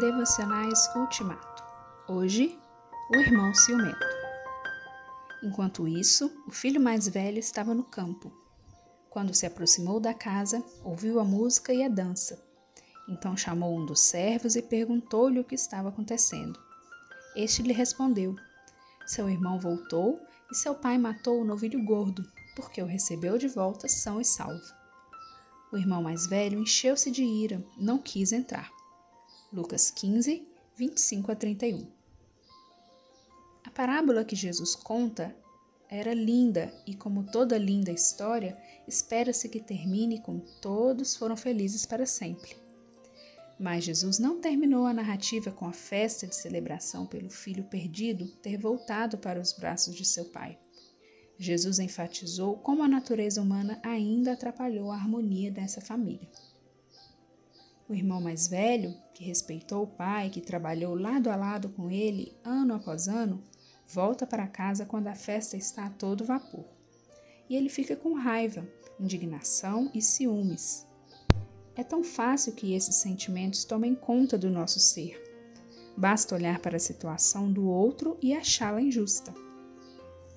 Devocionais Ultimato. Hoje, o irmão ciumento. Enquanto isso, o filho mais velho estava no campo. Quando se aproximou da casa, ouviu a música e a dança. Então chamou um dos servos e perguntou-lhe o que estava acontecendo. Este lhe respondeu: Seu irmão voltou e seu pai matou o novilho gordo, porque o recebeu de volta são e salvo. O irmão mais velho encheu-se de ira, não quis entrar. Lucas 15, 25 a 31. A parábola que Jesus conta era linda e, como toda linda história, espera-se que termine com todos foram felizes para sempre. Mas Jesus não terminou a narrativa com a festa de celebração pelo filho perdido ter voltado para os braços de seu pai. Jesus enfatizou como a natureza humana ainda atrapalhou a harmonia dessa família. O irmão mais velho, que respeitou o pai, que trabalhou lado a lado com ele ano após ano, volta para casa quando a festa está a todo vapor. E ele fica com raiva, indignação e ciúmes. É tão fácil que esses sentimentos tomem conta do nosso ser. Basta olhar para a situação do outro e achá-la injusta.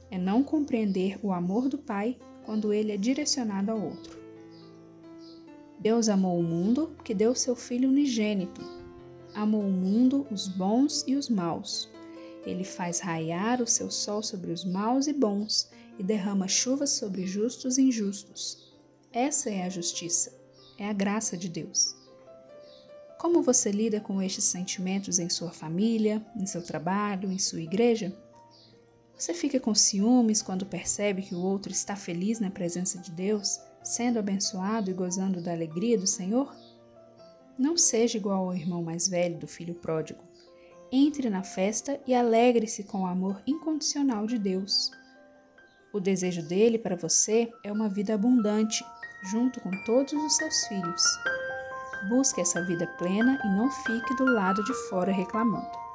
É não compreender o amor do Pai quando ele é direcionado ao outro. Deus amou o mundo que deu seu Filho unigênito. Amou o mundo, os bons e os maus. Ele faz raiar o seu sol sobre os maus e bons e derrama chuvas sobre justos e injustos. Essa é a justiça, é a graça de Deus. Como você lida com estes sentimentos em sua família, em seu trabalho, em sua igreja? Você fica com ciúmes quando percebe que o outro está feliz na presença de Deus? Sendo abençoado e gozando da alegria do Senhor? Não seja igual ao irmão mais velho do filho pródigo. Entre na festa e alegre-se com o amor incondicional de Deus. O desejo dele para você é uma vida abundante, junto com todos os seus filhos. Busque essa vida plena e não fique do lado de fora reclamando.